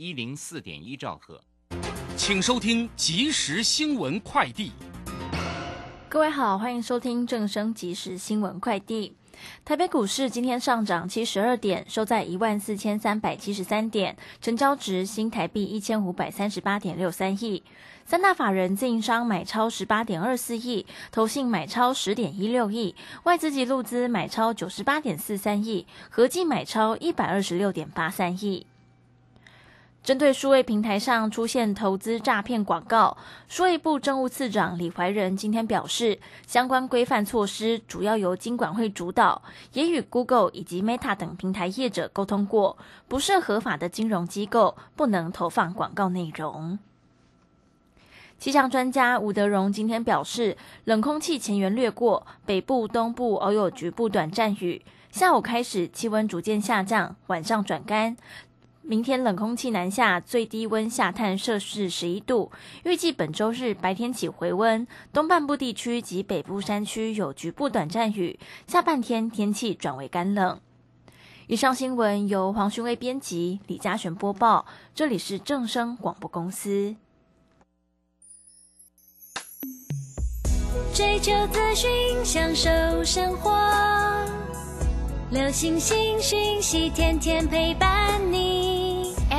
一零四点一兆赫，请收听即时新闻快递。各位好，欢迎收听正声即时新闻快递。台北股市今天上涨七十二点，收在一万四千三百七十三点，成交值新台币一千五百三十八点六三亿。三大法人自营商买超十八点二四亿，投信买超十点一六亿，外资及路资买超九十八点四三亿，合计买超一百二十六点八三亿。针对数位平台上出现投资诈骗广告，数位部政务次长李怀仁今天表示，相关规范措施主要由金管会主导，也与 Google 以及 Meta 等平台业者沟通过，不是合法的金融机构，不能投放广告内容。气象专家吴德荣今天表示，冷空气前缘掠过，北部、东部偶有局部短暂雨。下午开始气温逐渐下降，晚上转干。明天冷空气南下，最低温下探摄氏十一度。预计本周日白天起回温，东半部地区及北部山区有局部短暂雨。下半天天气转为干冷。以上新闻由黄勋威编辑，李嘉璇播报。这里是正声广播公司。追求资讯，享受生活。流星星讯息，天天陪伴你。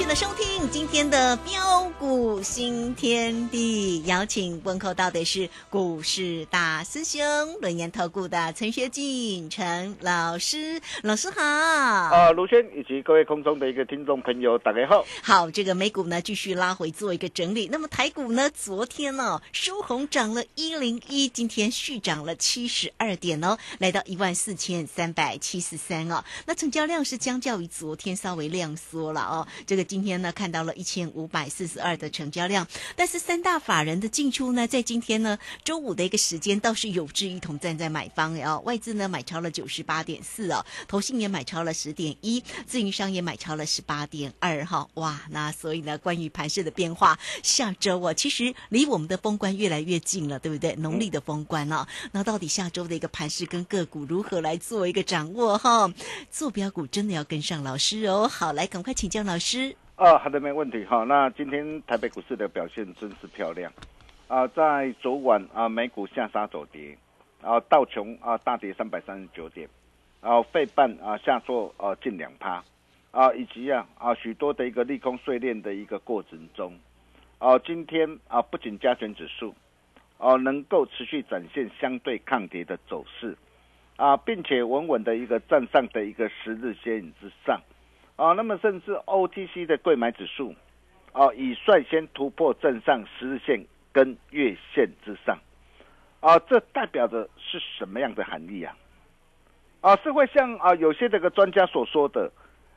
记得收听。天的标股新天地，邀请问候到的是股市大师兄轮研投顾的陈学进陈老师，老师好。啊，卢轩以及各位空中的一个听众朋友，大家好。好，这个美股呢继续拉回做一个整理，那么台股呢昨天呢收红涨了一零一，今天续涨了七十二点哦，来到一万四千三百七十三哦。那成交量是相较于昨天稍微量缩了哦，这个今天呢看到了。一千五百四十二的成交量，但是三大法人的进出呢，在今天呢周五的一个时间倒是有志一同站在买方哦，外资呢买超了九十八点四哦，投信也买超了十点一，自营商也买超了十八点二哈，哇，那所以呢，关于盘势的变化，下周啊，其实离我们的封关越来越近了，对不对？农历的封关啊，那到底下周的一个盘势跟个股如何来做一个掌握哈？坐标股真的要跟上老师哦，好，来赶快请教老师。啊，好的，没问题哈。那今天台北股市的表现真是漂亮啊！在昨晚啊，美股下杀走跌，啊，道琼啊大跌三百三十九点，啊费半啊下挫啊近两趴，啊，以及啊啊许多的一个利空碎裂的一个过程中，啊，今天啊不仅加权指数哦能够持续展现相对抗跌的走势，啊，并且稳稳的一个站上的一个十日线之上。啊，那么甚至 OTC 的贵买指数，啊，已率先突破正上十日线跟月线之上，啊，这代表着是什么样的含义啊？啊，是会像啊有些这个专家所说的，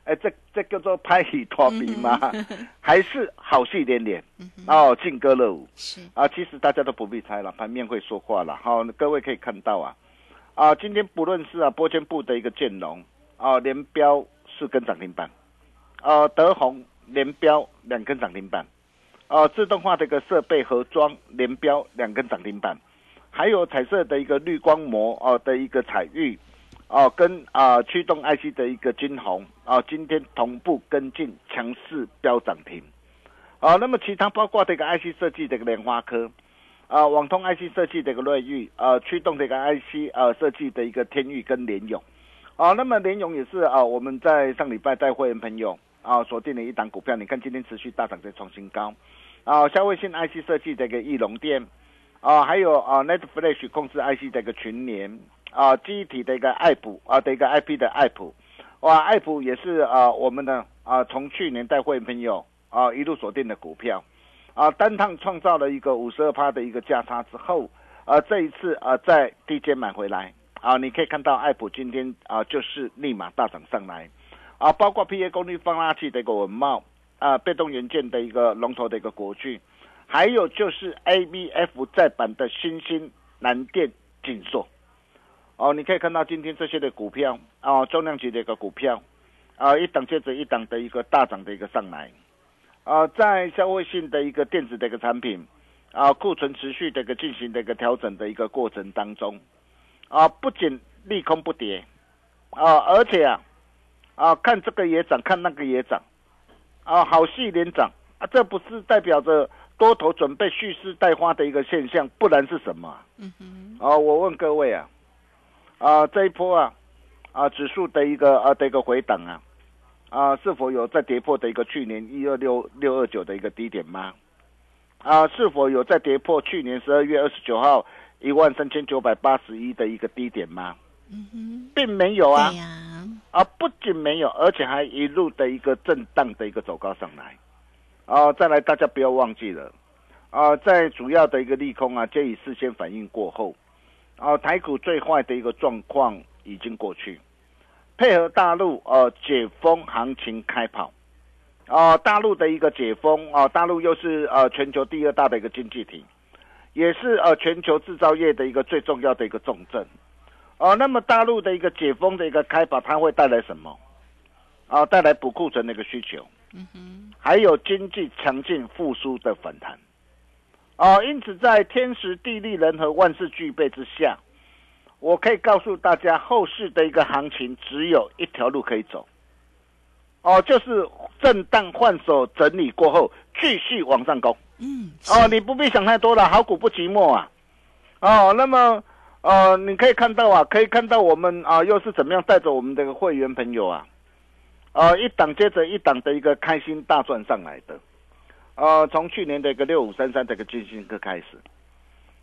哎，这这叫做拍戏脱皮吗？还是好戏连连？哦，劲歌热舞？是啊，其实大家都不必猜了，盘面会说话了。好，各位可以看到啊，啊，今天不论是啊波间部的一个建龙啊，连标四根涨停板，啊德宏连标两根涨停板，啊自动化的一个设备盒装连标两根涨停板，还有彩色的一个绿光膜哦的一个彩玉，哦跟啊驱动 IC 的一个金红啊，今天同步跟进强势标涨停，啊那么其他包括这个 IC 设计的一个莲花科。啊，网通 IC 设计的一个瑞昱，呃，驱动的一个 IC 呃设计的一个天域跟联勇，啊，那么联勇也是啊，我们在上礼拜带会员朋友啊锁定了一档股票，你看今天持续大涨在创新高，啊，消费性 IC 设计的一个翼龙电，啊，还有啊 Netflash 控制 IC 的一个群联，啊，记忆体的一个爱普啊的一个 IP 的爱普，哇，爱普也是啊我们的啊从去年带会员朋友啊一路锁定的股票。啊，单趟创造了一个五十二趴的一个价差之后，啊，这一次啊，在低阶买回来，啊，你可以看到爱普今天啊，就是立马大涨上来，啊，包括 P A 功率放大器的一个文茂，啊，被动元件的一个龙头的一个国巨，还有就是 A B F 再版的新兴南电锦硕，哦，你可以看到今天这些的股票，啊，重量级的一个股票，啊，一档接着一档的一个大涨的一个上来。啊，在消费性的一个电子的一个产品，啊，库存持续的一个进行的一个调整的一个过程当中，啊，不仅利空不跌，啊，而且啊，啊，看这个也涨，看那个也涨，啊，好戏连涨啊，这不是代表着多头准备蓄势待发的一个现象，不然是什么？嗯哼，啊，我问各位啊，啊，这一波啊，啊，指数的一个啊的一个回档啊。啊，是否有在跌破的一个去年一二六六二九的一个低点吗？啊，是否有在跌破去年十二月二十九号一万三千九百八十一的一个低点吗？嗯哼，并没有啊。啊，不仅没有，而且还一路的一个震荡的一个走高上来。啊，再来，大家不要忘记了。啊，在主要的一个利空啊，皆已事先反应过后。啊，台股最坏的一个状况已经过去。配合大陆呃解封行情开跑，啊，大陆的一个解封啊，大陆又是呃全球第二大的一个经济体，也是呃全球制造业的一个最重要的一个重镇，啊，那么大陆的一个解封的一个开跑，它会带来什么？啊，带来补库存的一个需求，嗯哼，还有经济强劲复苏的反弹，啊，因此在天时地利人和万事俱备之下。我可以告诉大家，后市的一个行情只有一条路可以走，哦，就是震荡换手整理过后，继续往上攻。嗯，哦，你不必想太多了，好股不寂寞啊。哦，那么，呃，你可以看到啊，可以看到我们啊，又是怎么样带着我们这个会员朋友啊，呃，一档接着一档的一个开心大赚上来的，呃，从去年的一个六五三三这个金星科开始。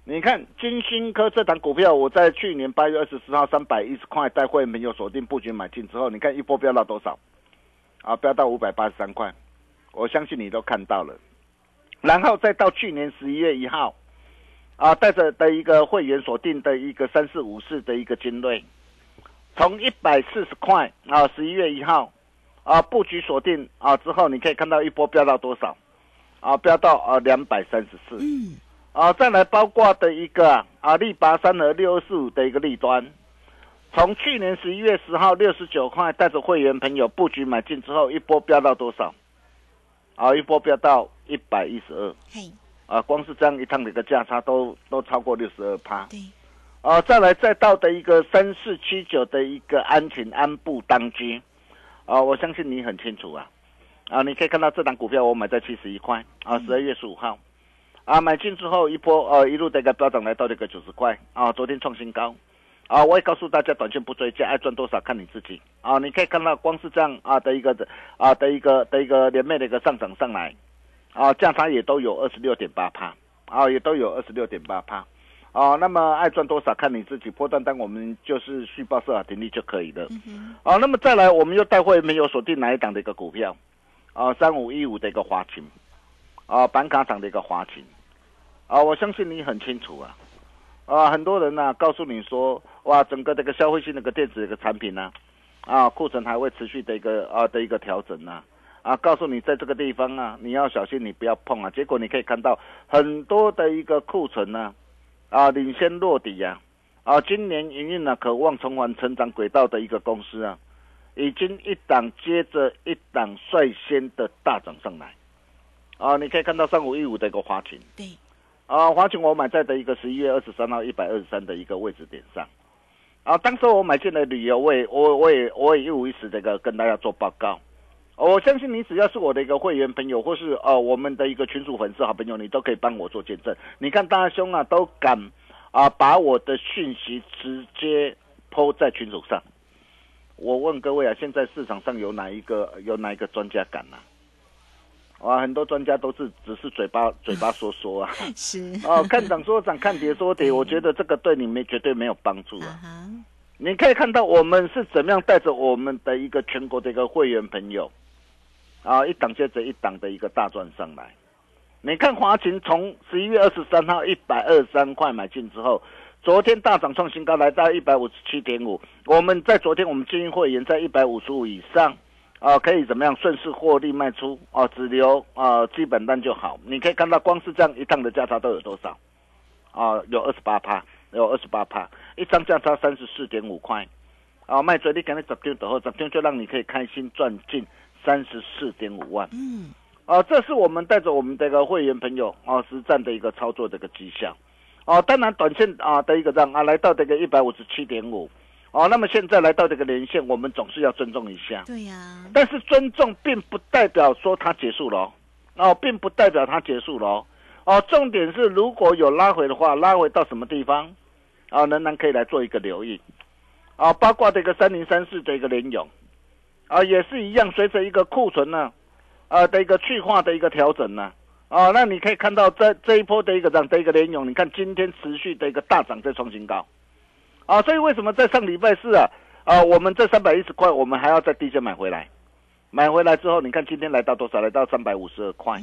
你看金星科这档股票，我在去年八月二十四号三百一十块带会没有锁定布局买进之后，你看一波飙到多少？啊，飙到五百八十三块，我相信你都看到了。然后再到去年十一月一号，啊，带着的一个会员锁定的一个三四五四的一个精锐，从一百四十块啊，十一月一号啊布局锁定啊之后，你可以看到一波飙到多少？啊，飙到啊两百三十四。嗯。啊，再来包括的一个啊，利拔三和六二四五的一个利端，从去年十一月十号六十九块带着会员朋友布局买进之后，一波飙到多少？啊，一波飙到一百一十二。嘿，啊，光是这样一趟的一个价差都都超过六十二趴。对，啊，再来再到的一个三四七九的一个安晴安步当居，啊，我相信你很清楚啊，啊，你可以看到这档股票我买在七十一块，啊，十二月十五号。啊，买进之后一波，呃，一路的一个飙涨来到这个九十块，啊，昨天创新高，啊，我也告诉大家，短线不追，加爱赚多少看你自己，啊，你可以看到光是这样啊的一个的啊的一个的一个连袂的一个上涨上来，啊，价差也都有二十六点八帕，啊，也都有二十六点八帕，啊，那么爱赚多少看你自己，破断单我们就是续报设好停利就可以了，啊，那么再来我们又带会没有锁定哪一档的一个股票，啊，三五一五的一个华勤。啊，板卡厂的一个华勤，啊，我相信你很清楚啊，啊，很多人呢告诉你说，哇，整个这个消费性那个电子一个产品呢，啊，库存还会持续的一个啊的一个调整呢，啊，告诉你在这个地方啊，你要小心，你不要碰啊。结果你可以看到很多的一个库存呢，啊，领先落底呀，啊，今年营运呢渴望重返成长轨道的一个公司啊，已经一档接着一档率先的大涨上来。啊，你可以看到三五一五的一个华勤，对，啊，华勤我买在的一个十一月二十三号一百二十三的一个位置点上。啊，当时我买进的理由，我也我我也我也一五一十这个跟大家做报告。我相信你只要是我的一个会员朋友，或是呃我们的一个群主粉丝好朋友，你都可以帮我做见证。你看大兄啊，都敢啊把我的讯息直接抛在群组上。我问各位啊，现在市场上有哪一个有哪一个专家敢啊？哇，很多专家都是只是嘴巴嘴巴说说啊。是哦，看涨说涨，看跌说跌，我觉得这个对你没绝对没有帮助啊。你可以看到我们是怎么样带着我们的一个全国的一个会员朋友，啊，一档接着一档的一个大赚上来。你看华勤从十一月二十三号一百二十三块买进之后，昨天大涨创新高，来到一百五十七点五。我们在昨天我们建议会员在一百五十五以上，啊，可以怎么样顺势获利卖出啊，只留啊基本单就好。你可以看到光是这样一趟的价差都有多少？啊，有二十八趴，有二十八趴，一张价差三十四点五块，啊，卖嘴你给你十天等后，十天就让你可以开心赚进三十四点五万。嗯，啊，这是我们带着我们的一个会员朋友啊实战的一个操作的一个绩效。哦、当然短线啊的一个让啊来到这个一百五十七点五，哦，那么现在来到这个连线，我们总是要尊重一下。对呀，但是尊重并不代表说它结束了哦，哦，并不代表它结束了哦。哦，重点是如果有拉回的话，拉回到什么地方？啊，仍然可以来做一个留意。啊，包括这个三零三四的一个联勇，啊，也是一样，随着一个库存呢，啊的一个去化的一个调整呢，啊，那你可以看到这这一波的一个涨的一个联勇，你看今天持续的一个大涨在创新高，啊，所以为什么在上礼拜四啊，啊，我们这三百一十块，我们还要在低价买回来，买回来之后，你看今天来到多少？来到三百五十二块，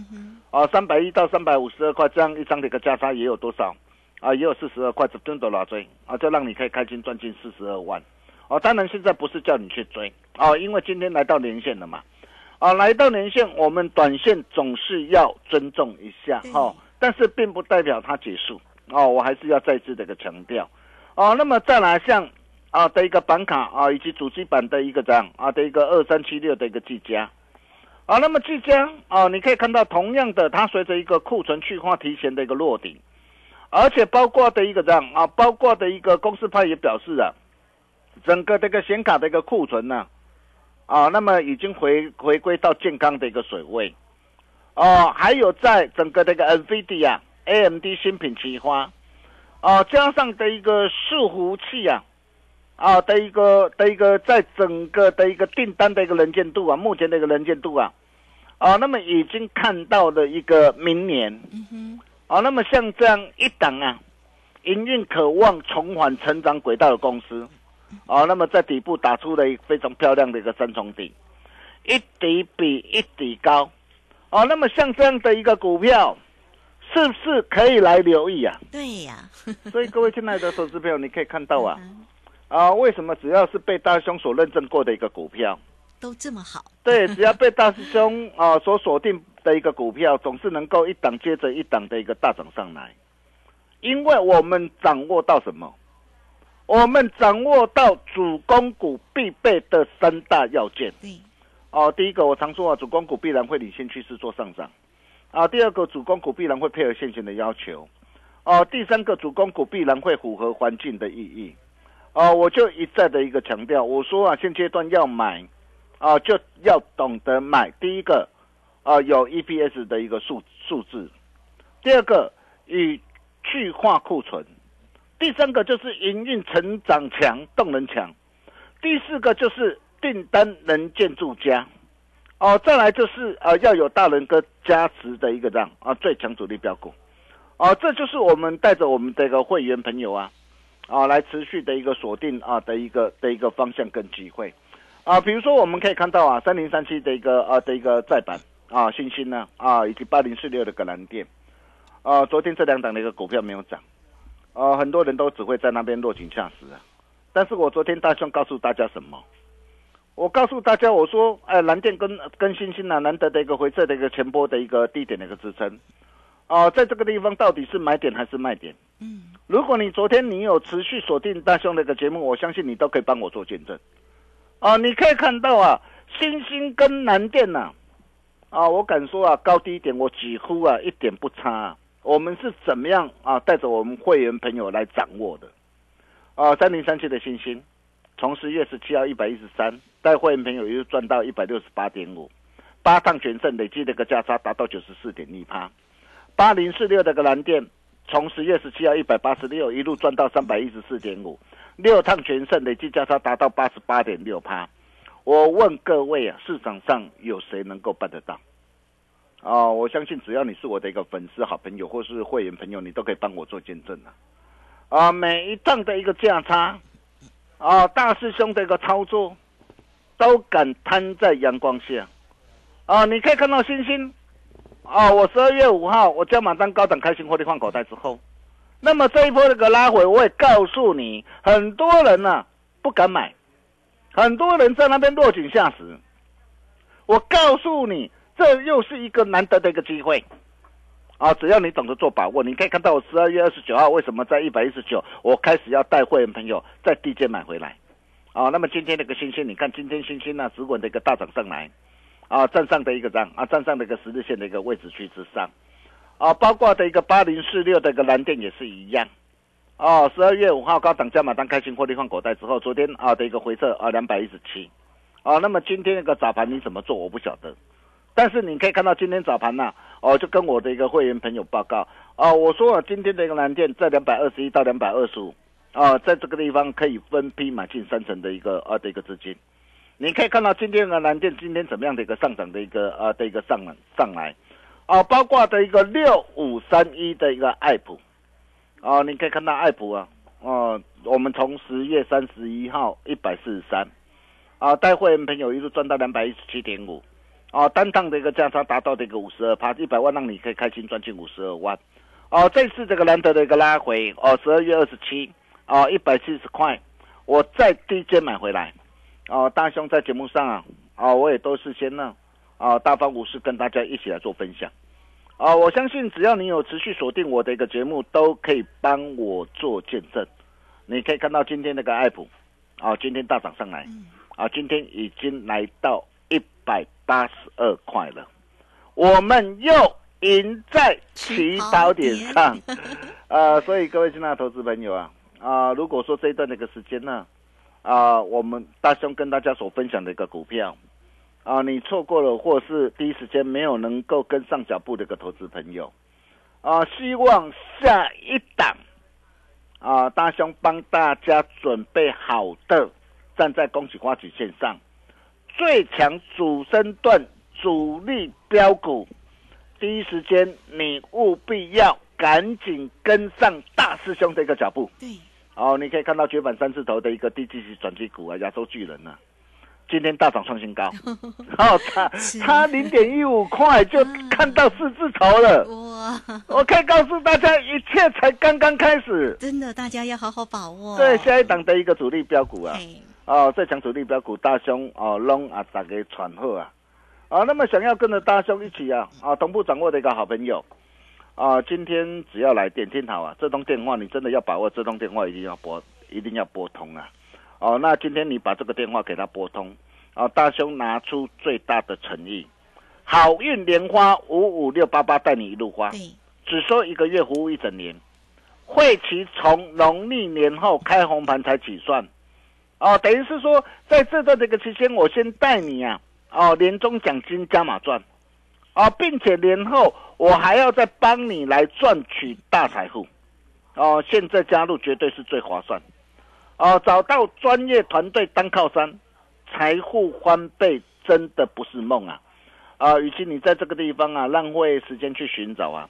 啊，三百一到三百五十二块，这样一张的一个价差也有多少？啊，也有四十二块，这吨多拉追啊，就让你可以开心赚进四十二万。哦，当然现在不是叫你去追哦，因为今天来到年线了嘛。啊，来到年线，我们短线总是要尊重一下哈哦，但是并不代表它结束哦，我还是要再次的一个强调哦。那么再来像啊的一个板卡啊，以及主机板的一个这样啊的一个二三七六的一个技嘉。啊，那么技嘉啊，你可以看到同样的，它随着一个库存去化提前的一个落底，而且包括的一个这样啊，包括的一个公司派也表示啊，整个这个显卡的一个库存呢、啊，那么已经回回归到健康的一个水位，哦、还有在整个这个 NVIDIA、AMD 新品齐发，啊、加上的一个伺服器啊，啊的一个的一个在整个的一个订单的一个能见度啊，目前的一个能见度啊，啊，那么已经看到了一个明年，啊，那么像这样一档啊，营运渴望重返成长轨道的公司，啊，那么在底部打出了一个非常漂亮的一个三重底，一底比一底高，哦，那么像这样的一个股票，是不是可以来留意啊？对呀，所以各位亲爱的投资朋友，你可以看到啊，嗯。啊，为什么只要是被大兄所认证过的一个股票，都这么好，对，只要被大师兄啊所锁定的一个股票，总是能够一档接着一档的一个大涨上来，因为我们掌握到什么？我们掌握到主攻股必备的三大要件对，哦。第一个，我常说啊，主攻股必然会领先趋势做上涨啊。第二个，主攻股必然会配合现行的要求哦。第三个，主攻股必然会符合环境的意义哦。我就一再的一个强调，我说啊，现阶段要买啊，就要懂得买。第一个啊，有 EPS 的一个数数字；第二个，以去化库存；第三个就是营运成长强、动能强；第四个就是订单能建筑佳。哦，再来就是呃要有大人哥加持的一个这样啊最强主力标股。哦，这就是我们带着我们的一个会员朋友啊，啊来持续的一个锁定啊的一个的一个方向跟机会。啊，比如说我们可以看到啊，三零三七的一个啊的一个再版啊，星星呢啊，以及八零四六的格兰店，啊，昨天这两档的一个股票没有涨，啊，很多人都只会在那边落井下石啊。但是我昨天大兄告诉大家什么？我告诉大家，我说，哎，蓝电跟跟新兴啊，难得的一个回撤的一个前波的一个低点的一个支撑，哦，在这个地方到底是买点还是卖点？嗯，如果你昨天你有持续锁定大兄那个节目，我相信你都可以帮我做见证。啊，你可以看到啊，星星跟南电呐、啊，我敢说啊，高低点我几乎啊一点不差、啊。我们是怎么样啊，带着我们会员朋友来掌握的？啊，三零三七的星星，从十月十七号一百一十三，带会员朋友又赚到一百六十八点五，八趟全胜，累计那个价差达到九十四点一趴。八零四六的个蓝电，从十月十七号一百八十六一路赚到三百一十四点五，六趟全胜，累计价差达到八十八点六趴。我问各位啊，市场上有谁能够办得到？哦，我相信只要你是我的一个粉丝、好朋友或是会员朋友，你都可以帮我做见证啊！啊，每一档的一个价差，啊，大师兄的一个操作，都敢摊在阳光下。啊，你可以看到星星，啊，我十二月五号我加码单高档开新获利换口袋之后，那么这一波这个拉回，我也告诉你，很多人呢、不敢买，很多人在那边落井下石。我告诉你，这又是一个难得的一个机会。啊，只要你懂得做把握，你可以看到我十二月二十九号为什么在一百一十九，我开始要带会员朋友在低阶买回来。啊，那么今天那个星星，你看今天星星呢，只稳的一个大涨上来，啊，站上的一个涨，啊，站上的一个十日线的一个位置区之上，啊，包括的一个八零四六的一个蓝电也是一样。哦，十二月五号高档加码单开新获利换口袋之后，昨天啊的一个回撤啊两百一十七，啊，那么今天那个早盘你怎么做我不晓得，但是你可以看到今天早盘呐、哦，就跟我的一个会员朋友报告，啊，我说啊，今天的一个蓝电在两百二十一到两百二十五，啊，在这个地方可以分批买进三成的一个啊的一个资金，你可以看到今天的蓝电今天怎么样的一个上涨的一个啊的一个上上来，啊，包括的一个六五三一的一个爱普。哦，你可以看到爱普啊，哦，我们从十月三十一号一百四十三，啊，带会员朋友一路赚到两百一十七点五，啊，单趟的一个价差达到这个五十二趴，一百万让你可以开心赚进五十二万，哦，这次这个难得的一个拉回，哦，十二月二十七，哦，一百七十块，我再低阶买回来，哦，大兄在节目上啊，哦，我也都是先呢，啊，大方无私跟大家一起来做分享。啊，我相信只要你有持续锁定我的一个节目，都可以帮我做见证。你可以看到今天那个爱普，啊，今天大涨上来，啊，今天已经来到一百八十二块了，我们又赢在起跑点上，啊，所以各位亲爱的投资朋友啊，啊，如果说这一段的一个时间呢，啊，我们大兄跟大家所分享的一个股票。啊，你错过了，或是第一时间没有能够跟上脚步的一个投资朋友，啊，希望下一档，啊，大兄帮大家准备好的，站在恭喜花旗线上，最强主升段主力标股，第一时间你务必要赶紧跟上大师兄的一个脚步。对，哦，你可以看到绝版三字头的一个低基期转机股啊，亚洲巨人啊。今天大涨创新高，哦，差差零点一五块就看到四字头了。哇，我可以告诉大家，一切才刚刚开始。真的，大家要好好把握。对，下一档的一个主力标股啊，嘿哦，最强主力标股大兄哦，龙啊，大家传贺啊，啊，那么想要跟着大兄一起啊，啊，同步掌握的一个好朋友，啊，今天只要来电听好啊，这通电话你真的要把握，这通电话一定要拨，一定要拨通啊。哦，那今天你把这个电话给他拨通，啊，大兄拿出最大的诚意，好运莲花五五六八八带你一路花，只收一个月，服务一整年，会期从农历年后开红盘才起算，哦，等于是说在这段这个期间，我先带你啊，哦，年终奖金加码赚，哦，并且年后我还要再帮你来赚取大财富，哦，现在加入绝对是最划算。哦，找到专业团队当靠山，财富翻倍真的不是梦啊！啊，与其你在这个地方啊浪费时间去寻找啊，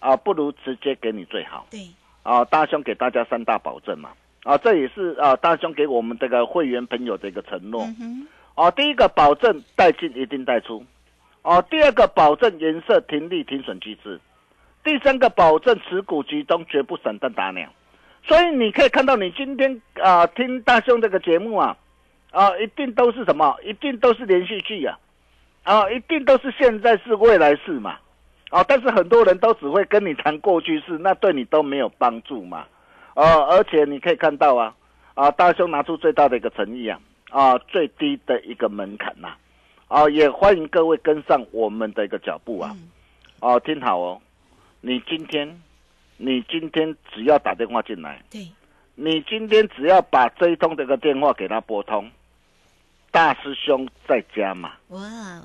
啊，不如直接给你最好。对，啊，大兄给大家三大保证嘛，啊，这也是啊大兄给我们这个会员朋友的一个承诺。嗯哼，哦，第一个保证带进一定带出，哦，第二个保证颜色停利停损机制，第三个保证持股集中绝不散弹打鸟。所以你可以看到，你今天啊、听大兄这个节目啊，啊一定都是什么？一定都是连续剧啊，啊一定都是现在是未来式嘛。哦，但是很多人都只会跟你谈过去式，那对你都没有帮助嘛。哦，而且你可以看到啊，啊，大兄拿出最大的一个诚意啊，啊，最低的一个门槛呐，啊，也欢迎各位跟上我们的一个脚步啊。哦，听好哦，你今天，你今天只要打电话进来，对，你今天只要把这一通这个电话给他拨通，大师兄在家嘛，哇，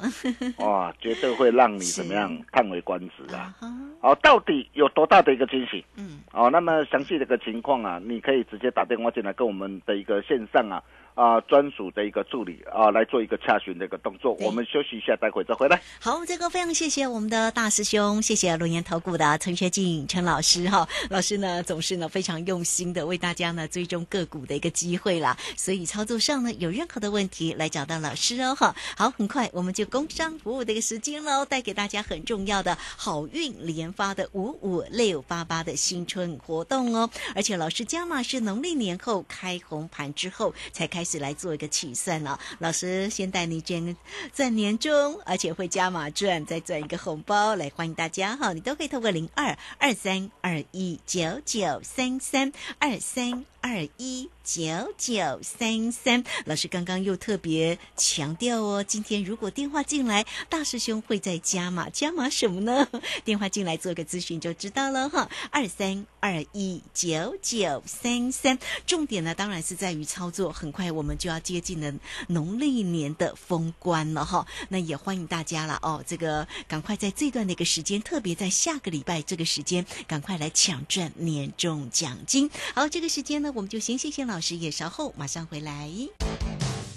哇，绝对会让你怎么样叹为观止啊！哈，哦，到底有多大的一个惊喜？嗯，哦，那么详细的一个情况啊，你可以直接打电话进来，跟我们的一个线上啊啊专属的一个助理啊来做一个洽询的一个动作。我们休息一下，待会再回来。好，这个非常谢谢我们的大师兄，谢谢龙岩投顾的陈学进陈老师哈，老师呢总是呢非常用心的为大家呢追踪个股的一个机会啦，所以操作上呢有任何的问题来找到老师哦哈。好，很快我们就工商服务的一个时间喽，带给大家很重要的好运连发的五五六八八的新春活动哦，而且老师加码是农历年后开红盘之后才开始来做一个起算了，老师先带你赚赚年终，而且会加码赚，再赚一个红包来欢迎大家哈，你都可以透过零二二三二一九九三三二三二一九九三三。老师刚刚又特别强调哦，今天如果电话进来，大师兄会在加码，加码什么呢？电话进来做个咨询就知道了哈，二三二一九九三三。重点呢，当然是在于操作，很快我们就要接近了农历年的封关了哈。那也欢迎大家了哦，这个赶快在这段的一个时间，特别在下个礼拜这个时间，赶快来抢赚年终奖金。好，这个时间呢，我们就先谢谢老师，也稍后马上回来。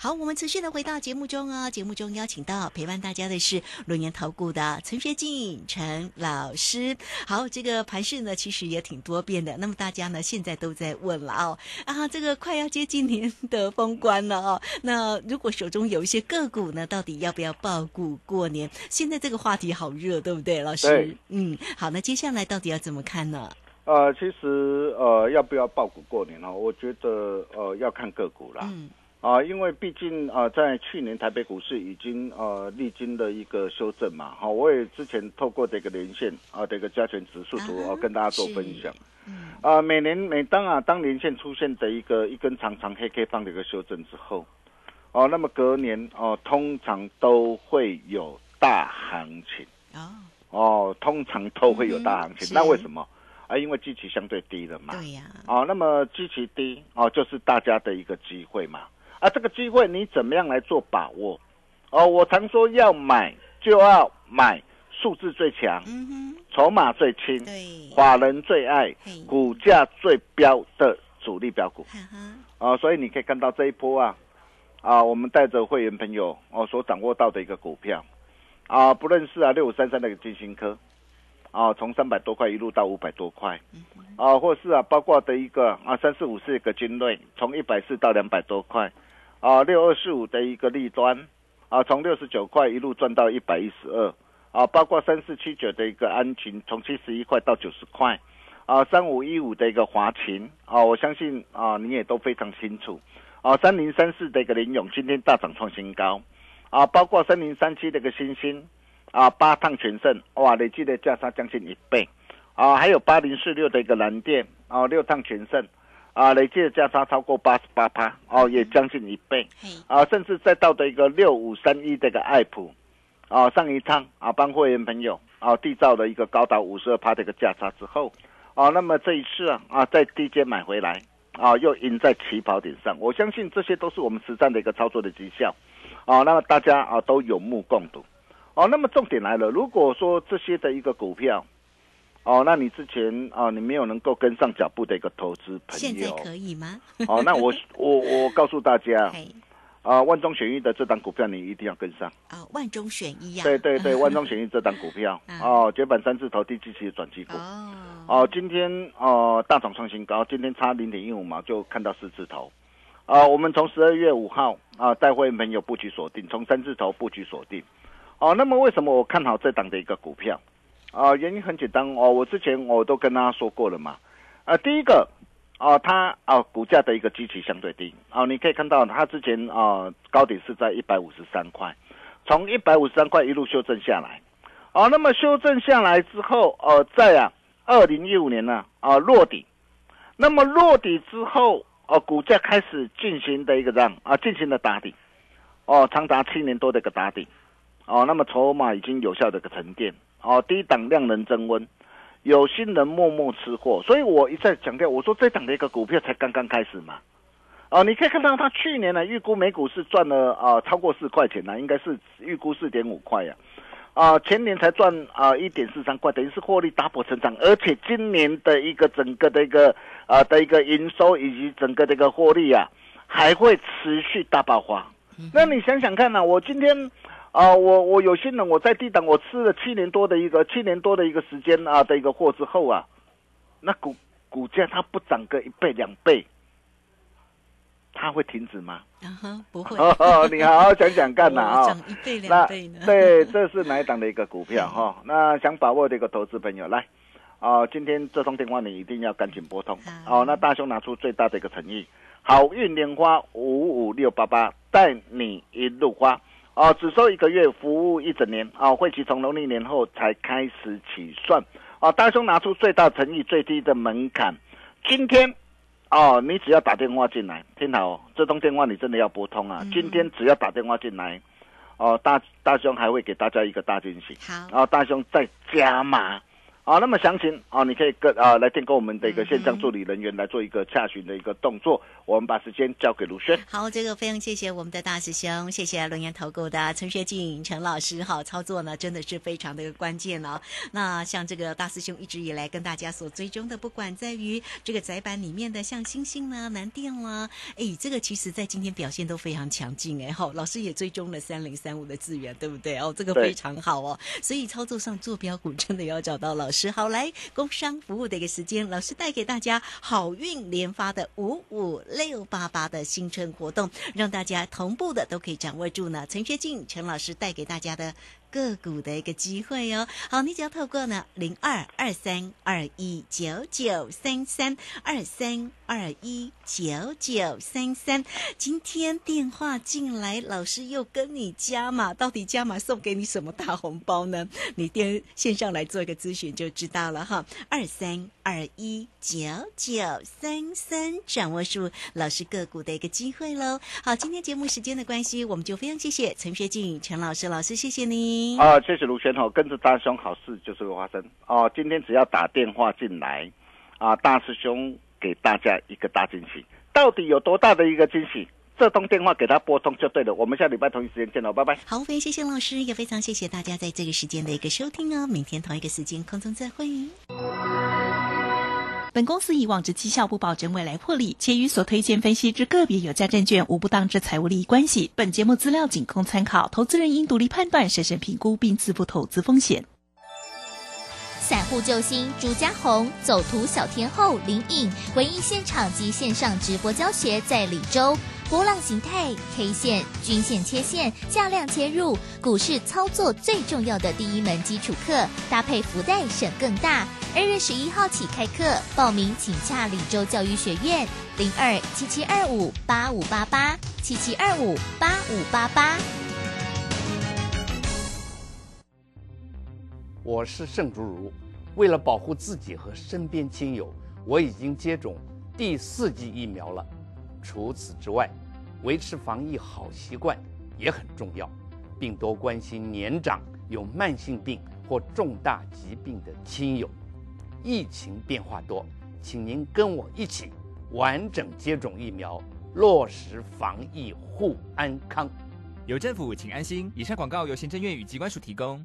好，我们持续的回到节目中啊，节目中邀请到陪伴大家的是轮研投顾的陈学进陈老师。好，这个盘势呢其实也挺多变的，那么大家呢现在都在问了哦，啊，这个快要接近年的封关了哦，那如果手中有一些个股呢，到底要不要报股过年？现在这个话题好热，对不对，老师对？嗯，好，那接下来到底要怎么看呢？呃，其实呃，要不要报股过年哦？我觉得呃要看个股啦。嗯，啊，因为毕竟啊、呃在去年台北股市已经呃历经了一个修正嘛，好、我也之前透过这个连线啊这个加权指数图啊啊、跟大家做分享。嗯啊、每年每当啊当连线出现的一个一根长长黑 K 棒的一个修正之后，哦，那么隔年哦通常都会有大行情哦，哦，通常都会有大行情。嗯那为什么？啊，因为基期相对低了嘛。对呀、哦，那么基期低哦，就是大家的一个机会嘛。啊，这个机会你怎么样来做把握？哦，我常说要买就要买数字最强、筹码最轻、法人最爱、股价最标的主力标股。啊、所以你可以看到这一波啊，啊，我们带着会员朋友哦所掌握到的一个股票，啊，不论是啊六五三三那个金星科，啊，从三百多块一路到五百多块，啊，或是啊包括的一个啊三四五四一个精锐，从一百四到两百多块，啊六二四五的一个利端，啊从六十九块一路赚到一百一十二，啊包括三四七九的一个安晴，从七十一块到九十块。啊，三五一五的一个华勤啊，我相信啊你也都非常清楚啊，三零三四的一个林勇今天大涨创新高啊，包括三零三七的一个星星啊，八趟全胜哇，累计的价差将近一倍啊，还有八零四六的一个蓝电啊，六趟全胜啊，累计的价差超过八十八趴哦，也将近一倍嘿，啊，甚至再到的一个六五三一这个爱普啊，上一趟啊帮会员朋友啊缔造了一个高达五十二趴的一个价差之后，啊，那么这一次啊啊在低阶买回来啊，又赢在起跑点上，我相信这些都是我们实战的一个操作的绩效啊，那么大家啊都有目共睹哦。那么重点来了，如果说这些的一个股票。哦，那你之前啊，你没有能够跟上脚步的一个投资朋友，现在可以吗？哦，那我我我告诉大家，嘿，啊，万中选一的这档股票你一定要跟上。啊，万中选一呀。对对对，万中选一这档股票嗯，哦，绝版三字头低基期的转机股。哦，哦，今天哦大涨创新高，今天差零点一五毛就看到四字头。啊，我们从十二月五号啊带会员朋友布局锁定，从三字头布局锁定。哦，那么为什么我看好这档的一个股票？啊，原因很简单哦，我之前我都跟大家说过了嘛。啊，第一个，啊，它啊股价的一个基期相对低。啊，你可以看到它之前啊高点是在一百五十三块，从一百五十三块一路修正下来。啊，那么修正下来之后，呃，在啊二零一五年呢啊落底，那么落底之后，哦、股价开始进行的一个这样啊进行了打底，哦，长达七年多的一个打底，哦，那么筹码已经有效的一个沉淀，哦，低档量能增温，有心人默默吃货，所以我一再强调，我说这档的一个股票才刚刚开始嘛。哦，你可以看到它去年呢预估每股是赚了啊、超过四块钱呢，应该是预估四点五块呀、啊，前年才赚啊一点四三块，等于是获利 double 成长，而且今年的一个整个的一个啊的一个营收以及整个的一个获利啊，还会持续大爆发。那你想想看呐、我今天啊，我我有些人我在低档我吃了七年多的一个七年多的一个时间啊的一个货之后啊，那股股价它不涨个一倍两倍，它会停止吗？啊哈，不会。哦，你好好想想看呐啊、哦涨一倍那两倍呢？对，这是哪一档的一个股票哈、那想把握的一个投资朋友来，啊、今天这通电话你一定要赶紧拨通。好哦，那大兄拿出最大的一个诚意，好运莲花五五六八八带你一路花。哦，只收一个月，服务一整年。啊，会期从农历年后才开始起算。啊，大兄拿出最大诚意、最低的门槛。今天，哦，你只要打电话进来，听好哦，这通电话你真的要拨通啊！今天只要打电话进来，哦，大大兄还会给大家一个大惊喜。好，然后大兄再加码。啊，那么详情啊，你可以跟啊来电跟我们的一个线上助理人员来做一个洽询的一个动作。我们把时间交给卢轩。好，这个非常谢谢我们的大师兄，谢谢龙岩投顾的陈学进陈老师，好操作呢，真的是非常的关键哦。那像这个大师兄一直以来跟大家所追踪的，不管在于这个窄板里面的像星星啦、南电啦，哎，这个其实在今天表现都非常强劲哎，好，老师也追踪了三零三五的资源，对不对？哦，这个非常好哦。所以操作上坐标股真的要找到老师。好，来工商服务的一个时间，老师带给大家好运连发的五五六八八的新春活动，让大家同步的都可以掌握住呢。陈学进陈老师带给大家的。个股的一个机会哦，好，你只要透过呢零二二三二一九九三三二三二一九九三三，今天电话进来，老师又跟你加码，到底加码送给你什么大红包呢？你电线上来做一个咨询就知道了哈，二三二一九九三三，掌握住老师个股的一个机会喽。好，今天节目时间的关系，我们就非常谢谢陈学静陈老师，老师谢谢你。啊，谢谢卢轩哦，跟着大师兄好事就是会发生哦。今天只要打电话进来，啊，大师兄给大家一个大惊喜，到底有多大的一个惊喜？这通电话给他拨通就对了。我们下礼拜同一时间见喽，拜拜。好，非常谢谢老师，也非常谢谢大家在这个时间的一个收听哦。明天同一个时间空中再会。本公司以往之绩效不保证未来获利，且与所推荐分析之个别有价证券无不当之财务利益关系。本节目资料仅供参考，投资人应独立判断、审慎评估并自负投资风险。散户救星朱家红，走图小天后林颖，文艺现场及线上直播教学在李州。波浪形态、K 线、均线切线、价量切入，股市操作最重要的第一门基础课，搭配福袋省更大。二月十一号起开课，报名请洽李州教育学院零二七七二五八五八八七七二五八五八八。我是盛竹如，为了保护自己和身边亲友，我已经接种第四剂疫苗了。除此之外，维持防疫好习惯也很重要，并多关心年长、有慢性病或重大疾病的亲友。疫情变化多，请您跟我一起完整接种疫苗，落实防疫护安康。有政府，请安心。以上广告由行政院与机关署提供。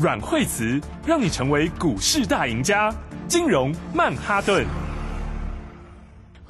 阮惠慈让你成为股市大赢家。金融曼哈顿。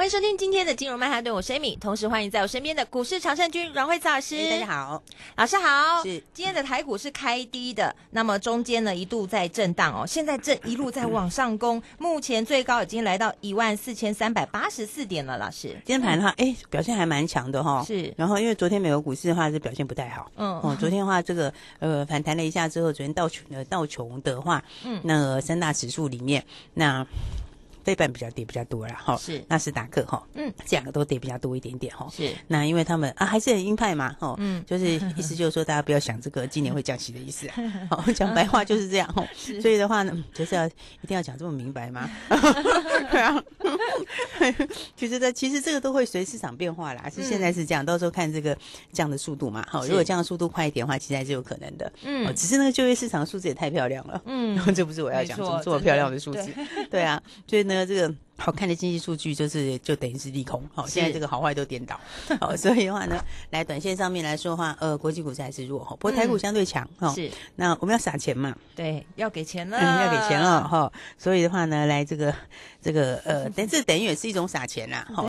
欢迎收听今天的金融曼哈顿，我是 Amy，同时欢迎在我身边的股市常胜军阮慧慈老师。大家好，老师好。是今天的台股是开低的，那么中间呢一度在震荡哦，现在正一路在往上攻，目前最高已经来到一万四千三百八十四点了。老师，今天盘的话，哎，表现还蛮强的哈。是，然后因为昨天美国股市的话是表现不太好，嗯，哦，昨天的话这个呃反弹了一下之后，昨天道琼呃道琼的话，嗯，那个三大指数里面那。非半比较跌比较多了哈，是。纳斯达克哈，嗯，这两个都跌比较多一点点哈，是。那因为他们啊还是很鹰派嘛哈，嗯，就是意思就是说大家不要想这个今年会降息的意思，好讲白话就是这样哈，所以的话呢就是要一定要讲这么明白吗？对啊，其实的其实这个都会随市场变化啦，是现在是这样，到时候看这个降的速度嘛，好，如果降的速度快一点的话，其实还是有可能的，嗯，只是那个就业市场数字也太漂亮了，嗯，这不是我要讲，怎么这么漂亮的数字？对啊，所以呢这个。好看的经济数据就是就等于是利空，好，现在这个好坏都颠倒，好，所以的话呢，来短线上面来说的话，呃，国际股市还是弱哈，不过台股相对强哈，是，那我们要撒钱嘛，对，要给钱了，要给钱了哈，所以的话呢，来这个这个呃，但这等于也是一种撒钱啦，哈。